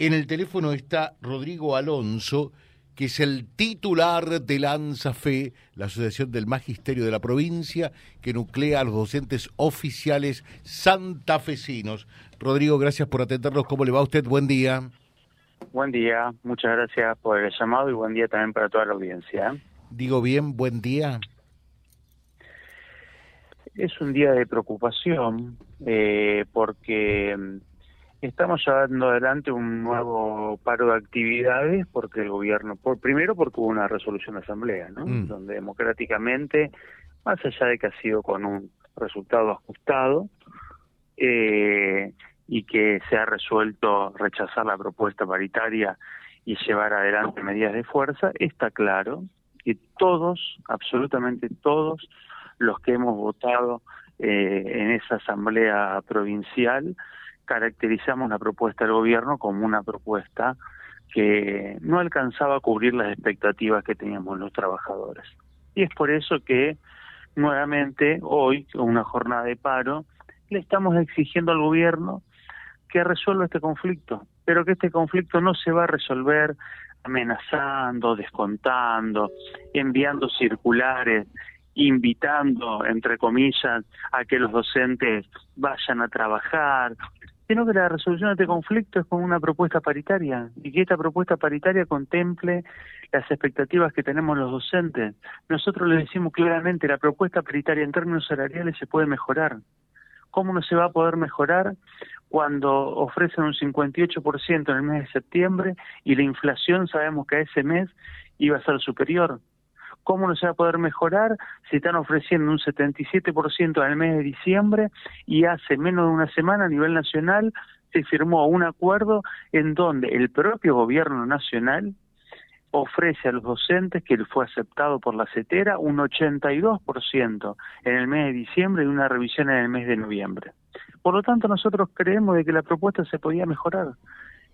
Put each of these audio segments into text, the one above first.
En el teléfono está Rodrigo Alonso, que es el titular de Lanza Fe, la Asociación del Magisterio de la Provincia, que nuclea a los docentes oficiales santafesinos. Rodrigo, gracias por atendernos. ¿Cómo le va a usted? Buen día. Buen día, muchas gracias por el llamado y buen día también para toda la audiencia. Digo bien, buen día. Es un día de preocupación eh, porque Estamos llevando adelante un nuevo paro de actividades porque el gobierno, por primero porque hubo una resolución de asamblea, ¿no? Mm. Donde democráticamente, más allá de que ha sido con un resultado ajustado eh, y que se ha resuelto rechazar la propuesta paritaria y llevar adelante medidas de fuerza, está claro que todos, absolutamente todos, los que hemos votado eh, en esa asamblea provincial, caracterizamos la propuesta del gobierno como una propuesta que no alcanzaba a cubrir las expectativas que teníamos los trabajadores. Y es por eso que nuevamente hoy, con una jornada de paro, le estamos exigiendo al gobierno que resuelva este conflicto, pero que este conflicto no se va a resolver amenazando, descontando, enviando circulares, invitando, entre comillas, a que los docentes vayan a trabajar, sino que la resolución de este conflicto es con una propuesta paritaria y que esta propuesta paritaria contemple las expectativas que tenemos los docentes. Nosotros le decimos claramente, la propuesta paritaria en términos salariales se puede mejorar. ¿Cómo no se va a poder mejorar cuando ofrecen un 58% en el mes de septiembre y la inflación sabemos que a ese mes iba a ser superior? ¿Cómo no se va a poder mejorar si están ofreciendo un 77% en el mes de diciembre y hace menos de una semana a nivel nacional se firmó un acuerdo en donde el propio gobierno nacional ofrece a los docentes, que fue aceptado por la CETERA, un 82% en el mes de diciembre y una revisión en el mes de noviembre. Por lo tanto, nosotros creemos de que la propuesta se podía mejorar.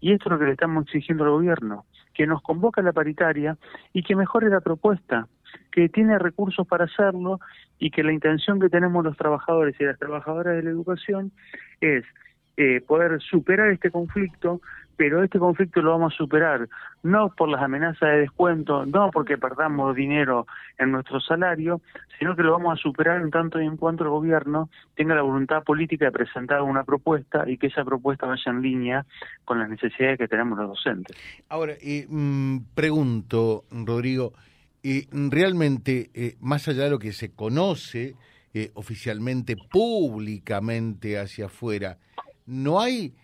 Y esto es lo que le estamos exigiendo al gobierno, que nos convoque a la paritaria y que mejore la propuesta, que tiene recursos para hacerlo y que la intención que tenemos los trabajadores y las trabajadoras de la educación es eh, poder superar este conflicto, pero este conflicto lo vamos a superar no por las amenazas de descuento, no porque perdamos dinero en nuestro salario, sino que lo vamos a superar en tanto y en cuanto el gobierno tenga la voluntad política de presentar una propuesta y que esa propuesta vaya en línea con las necesidades que tenemos los docentes. Ahora, eh, pregunto, Rodrigo, eh, realmente, eh, más allá de lo que se conoce eh, oficialmente, públicamente hacia afuera, ¿no hay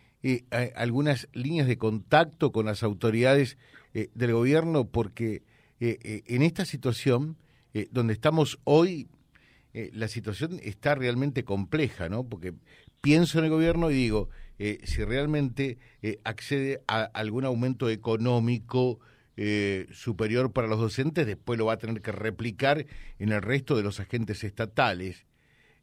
algunas líneas de contacto con las autoridades del gobierno? Porque en esta situación, donde estamos hoy, la situación está realmente compleja, ¿no? Porque pienso en el gobierno y digo, si realmente accede a algún aumento económico, eh, superior para los docentes, después lo va a tener que replicar en el resto de los agentes estatales.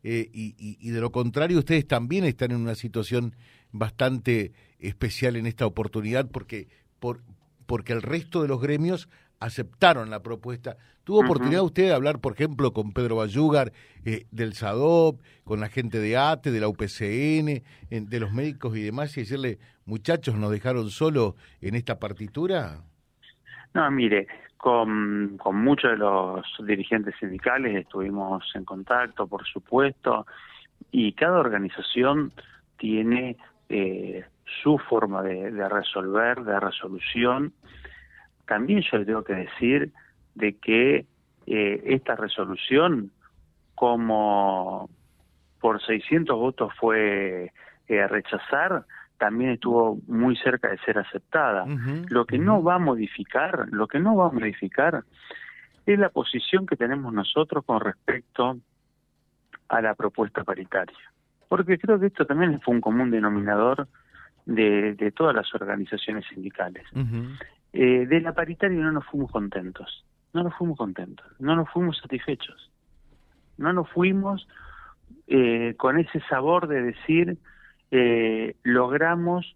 Eh, y, de lo contrario, ustedes también están en una situación bastante especial en esta oportunidad porque, por, porque el resto de los gremios aceptaron la propuesta. ¿Tuvo oportunidad usted de hablar, por ejemplo, con Pedro Bayúgar eh, del SADOP, con la gente de ATE, de la UPCN, de los médicos y demás, y decirle, muchachos, nos dejaron solo en esta partitura? No, mire, con, con muchos de los dirigentes sindicales estuvimos en contacto, por supuesto, y cada organización tiene eh, su forma de, resolver, de resolución. También yo le tengo que decir de que eh, esta resolución, como por 600 votos fue eh, rechazar, también estuvo muy cerca de ser aceptada. Lo que no va a modificar, lo que no va a modificar es la posición que tenemos nosotros con respecto a la propuesta paritaria. Porque creo que esto también fue un común denominador de, de todas las organizaciones sindicales. eh, de la paritaria no nos fuimos contentos, no nos fuimos contentos, no nos fuimos satisfechos, no nos fuimos eh, con ese sabor de decir eh, logramos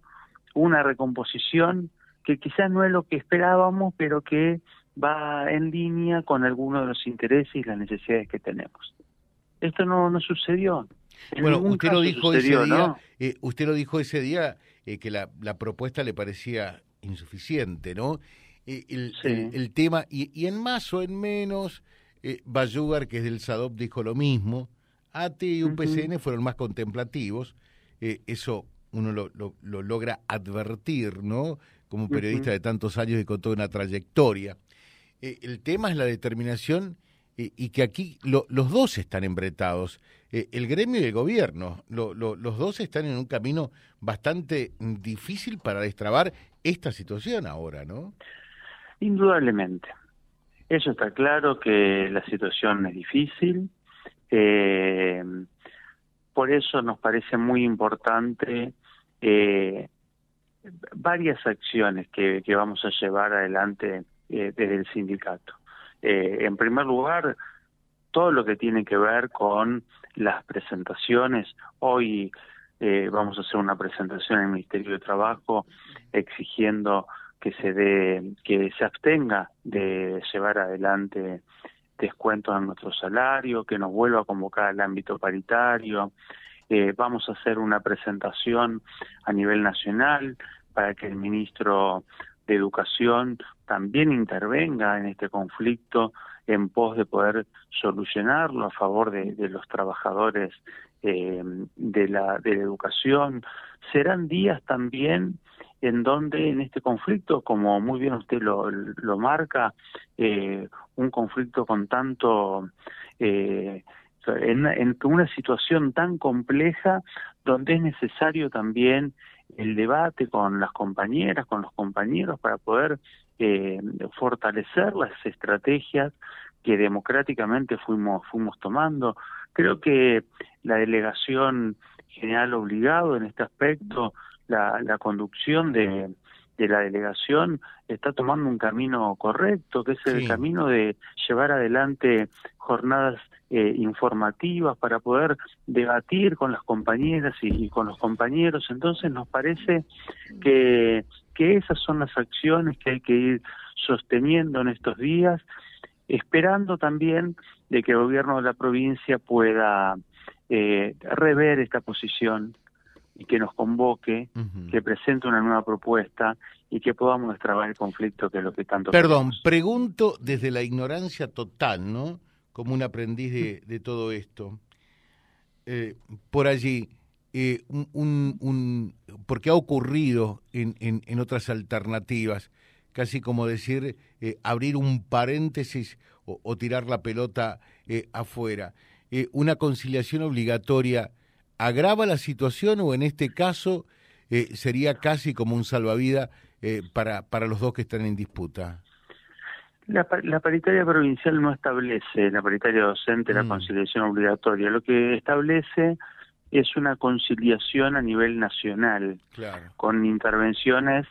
una recomposición que quizás no es lo que esperábamos, pero que va en línea con algunos de los intereses y las necesidades que tenemos. Esto no, no sucedió. bueno, usted lo dijo ese día, eh, usted lo dijo ese día que la, la, propuesta le parecía insuficiente, ¿no? El, el, tema, y, y, en más o en menos, Bayugar, que es del SADOP, dijo lo mismo, ATE y UPCN fueron más contemplativos, eso uno lo, lo, logra advertir, ¿no? Como periodista de tantos años y con toda una trayectoria. Eh, el tema es la determinación eh, y que aquí los dos están embretados, eh, el gremio y el gobierno. los dos están en un camino bastante difícil para destrabar esta situación ahora, ¿no? Indudablemente. Eso está claro que la situación es difícil. Por eso nos parece muy importante eh, varias acciones que, vamos a llevar adelante eh, desde el sindicato. Eh, en primer lugar, todo lo que tiene que ver con las presentaciones. Hoy eh, vamos a hacer una presentación en el Ministerio de Trabajo exigiendo que se dé, que se abstenga de llevar adelante descuentos en nuestro salario, que nos vuelva a convocar al ámbito paritario, eh, vamos a hacer una presentación a nivel nacional para que el ministro de Educación también intervenga en este conflicto en pos de poder solucionarlo a favor de, los trabajadores eh, de, la, de la educación. Serán días también en donde en este conflicto, como muy bien usted lo, lo marca, eh, un conflicto con tanto eh, en, en una situación tan compleja donde es necesario también el debate con las compañeras, con los compañeros para poder eh, fortalecer las estrategias que democráticamente fuimos fuimos tomando. Creo que la delegación general obligado en este aspecto, la, la conducción de, de la delegación está tomando un camino correcto, que es el camino de llevar adelante jornadas eh, informativas para poder debatir con las compañeras y, con los compañeros. Entonces nos parece que, que esas son las acciones que hay que ir sosteniendo en estos días, esperando también de que el gobierno de la provincia pueda eh, rever esta posición y que nos convoque, que presente una nueva propuesta y que podamos destrabar el conflicto que es lo que tanto Perdón, pregunto desde la ignorancia total, ¿no? Como un aprendiz de, todo esto. Eh, por allí, eh, un, un, porque ha ocurrido en, en, otras alternativas, casi como decir, eh, abrir un paréntesis o, o tirar la pelota afuera. una conciliación obligatoria agrava la situación o en este caso eh, sería casi como un salvavidas eh, para, para los dos que están en disputa? La, la, paritaria provincial no establece, la paritaria docente, la mm. conciliación obligatoria. Lo que establece es una conciliación a nivel nacional, con intervenciones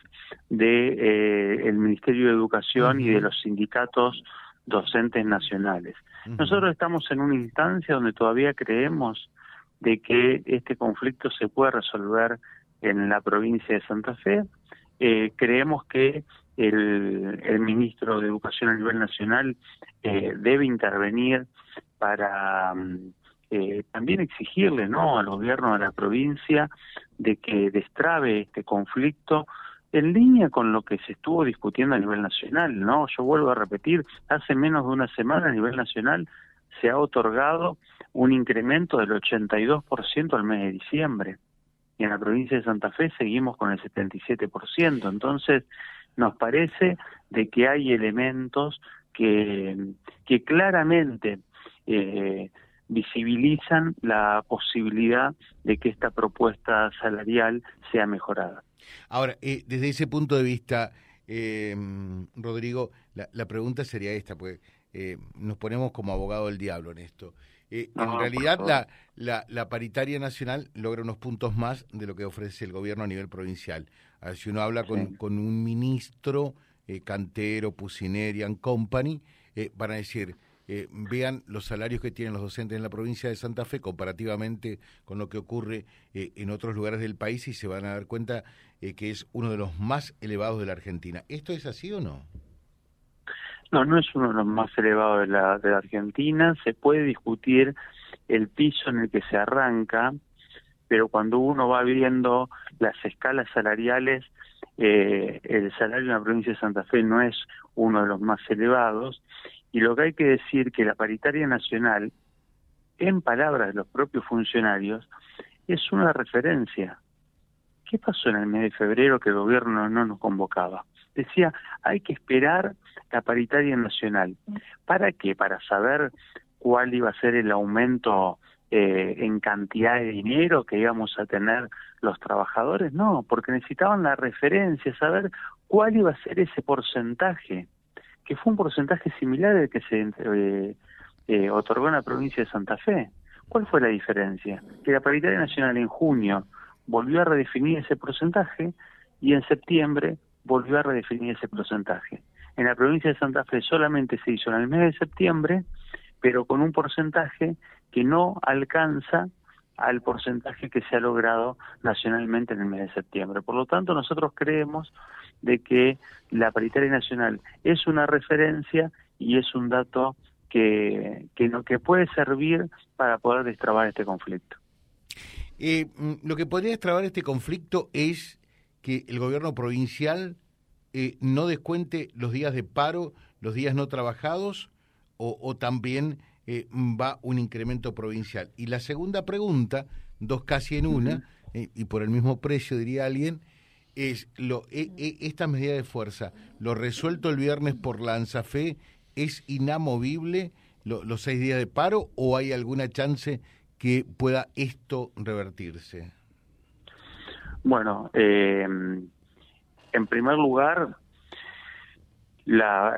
de eh, el Ministerio de Educación y de los sindicatos docentes nacionales. Nosotros estamos en una instancia donde todavía creemos de que este conflicto se puede resolver en la provincia de Santa Fe. Eh, creemos que el, el, ministro de Educación a nivel nacional eh, debe intervenir para mm, eh, también exigirle no al gobierno de la provincia de que destrabe este conflicto en línea con lo que se estuvo discutiendo a nivel nacional, ¿no? Yo vuelvo a repetir, hace menos de una semana a nivel nacional se ha otorgado un incremento del 82% al mes de diciembre. Y en la provincia de Santa Fe seguimos con el 77%. Entonces, nos parece de que hay elementos que, que claramente eh, visibilizan la posibilidad de que esta propuesta salarial sea mejorada. Ahora, eh, desde ese punto de vista, eh, Rodrigo, la, la, pregunta sería esta, pues eh, nos ponemos como abogado del diablo en esto. Eh, en realidad, la, la, la, paritaria nacional logra unos puntos más de lo que ofrece el gobierno a nivel provincial. A ver, si uno habla con, con un ministro, eh, Cantero, Pusinerian Company, eh, van a decir, eh, vean los salarios que tienen los docentes en la provincia de Santa Fe comparativamente con lo que ocurre eh, en otros lugares del país y se van a dar cuenta que es uno de los más elevados de la Argentina. ¿Esto es así o no? No, no es uno de los más elevados de la, de Argentina. Se puede discutir el piso en el que se arranca, pero cuando uno va viendo las escalas salariales, eh, el salario en la provincia de Santa Fe no es uno de los más elevados, y lo que hay que decir que la paritaria nacional, en palabras de los propios funcionarios, es una referencia. ¿Qué pasó en el mes de febrero que el gobierno no nos convocaba? Decía, hay que esperar la paritaria nacional. ¿Para qué? Para saber cuál iba a ser el aumento eh, en cantidad de dinero que íbamos a tener los trabajadores, no, porque necesitaban la referencia, saber cuál iba a ser ese porcentaje, que fue un porcentaje similar al que se eh, eh, otorgó en la provincia de Santa Fe. ¿Cuál fue la diferencia? Que la paritaria nacional en junio volvió a redefinir ese porcentaje y en septiembre volvió a redefinir ese porcentaje. En la provincia de Santa Fe solamente se hizo en el mes de septiembre, pero con un porcentaje que no alcanza al porcentaje que se ha logrado nacionalmente en el mes de septiembre. Por lo tanto, nosotros creemos de que la paritaria nacional es una referencia y es un dato que, que, puede servir para poder destrabar este conflicto. Eh, mm, lo que podría destrabar este conflicto es que el gobierno provincial eh, no descuente los días de paro, los días no trabajados, o, o también eh, va un incremento provincial. Y la segunda pregunta, dos casi en una, eh, y por el mismo precio diría alguien, es lo, e, e, esta medida de fuerza, lo resuelto el viernes por la ANSAFE, ¿es inamovible los seis días de paro o hay alguna chance que pueda esto revertirse? Bueno, eh, en primer lugar, la,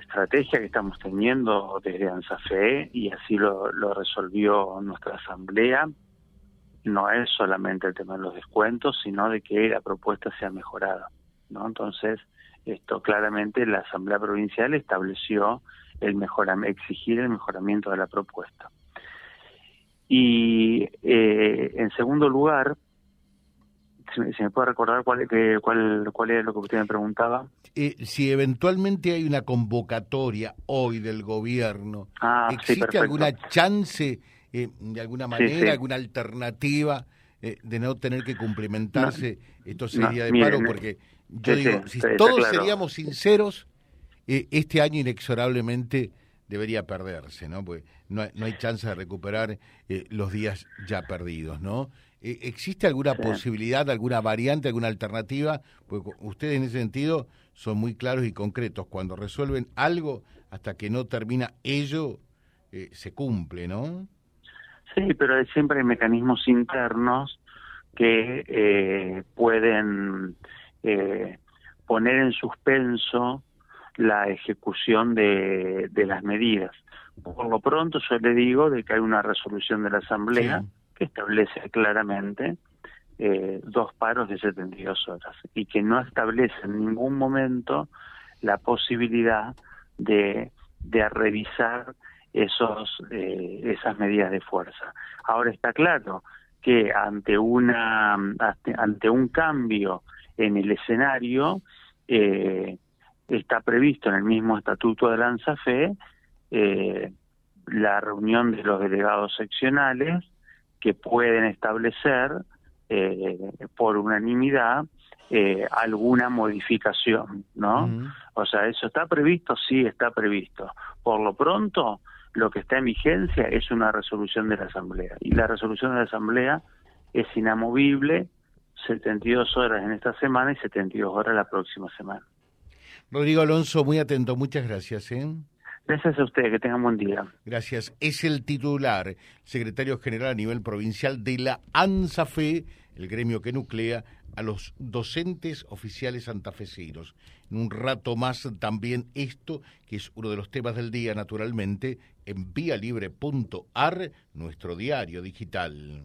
estrategia que estamos teniendo desde ANSAFE, y así lo, resolvió nuestra asamblea, no es solamente el tema de los descuentos, sino de que la propuesta sea mejorada. ¿no? Entonces, esto claramente la Asamblea Provincial estableció el exigir el mejoramiento de la propuesta. Y eh, en segundo lugar, si, me puede recordar cuál, cuál, cuál es lo que usted me preguntaba. Eh, si eventualmente hay una convocatoria hoy del gobierno, ah, ¿existe alguna chance, eh, de alguna manera, alguna alternativa eh, de no tener que cumplimentarse estos seis días de paro? Porque yo digo, si todos seríamos sinceros, este año inexorablemente debería perderse, ¿no? Porque no hay, no hay chance de recuperar los días ya perdidos, ¿no? Eh, ¿Existe alguna posibilidad, alguna variante, alguna alternativa? Porque ustedes en ese sentido son muy claros y concretos. Cuando resuelven algo, hasta que no termina ello, eh, se cumple, ¿no? Sí, pero siempre hay mecanismos internos que eh, pueden poner en suspenso la ejecución de, las medidas. Por lo pronto yo le digo de que hay una resolución de la Asamblea establece claramente eh, dos paros de 72 horas y que no establece en ningún momento la posibilidad de, de revisar esos eh, esas medidas de fuerza. Ahora está claro que ante una ante, un cambio en el escenario eh, está previsto en el mismo estatuto de la eh, la reunión de los delegados seccionales que pueden establecer eh, por unanimidad eh, alguna modificación, ¿no? O sea, eso está previsto, sí está previsto. Por lo pronto, lo que está en vigencia es una resolución de la Asamblea y la resolución de la Asamblea es inamovible, 72 horas en esta semana y 72 horas la próxima semana. Rodrigo Alonso, muy atento, muchas gracias. ¿eh? Gracias a usted, que tengan buen día. Gracias. Es el titular, secretario general a nivel provincial de la ANSAFE, el gremio que nuclea a los docentes oficiales santafesinos. En un rato más también esto, que es uno de los temas del día, naturalmente, en vialibre.ar, nuestro diario digital.